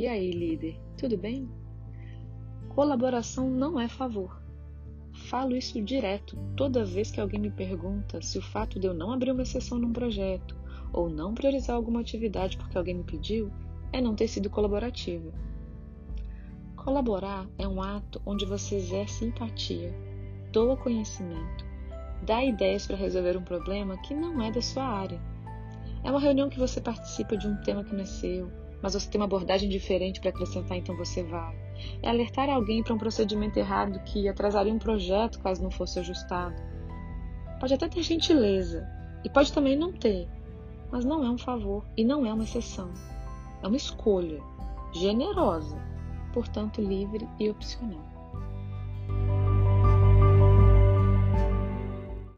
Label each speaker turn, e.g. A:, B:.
A: E aí, líder, tudo bem? Colaboração não é favor. Falo isso direto toda vez que alguém me pergunta se o fato de eu não abrir uma exceção num projeto ou não priorizar alguma atividade porque alguém me pediu é não ter sido colaborativa. Colaborar é um ato onde você exerce empatia, doa conhecimento, dá ideias para resolver um problema que não é da sua área. É uma reunião que você participa de um tema que não é seu, mas você tem uma abordagem diferente para acrescentar, então você vai. É alertar alguém para um procedimento errado que atrasaria um projeto caso não fosse ajustado. Pode até ter gentileza, e pode também não ter, mas não é um favor e não é uma exceção. É uma escolha generosa, portanto livre e opcional.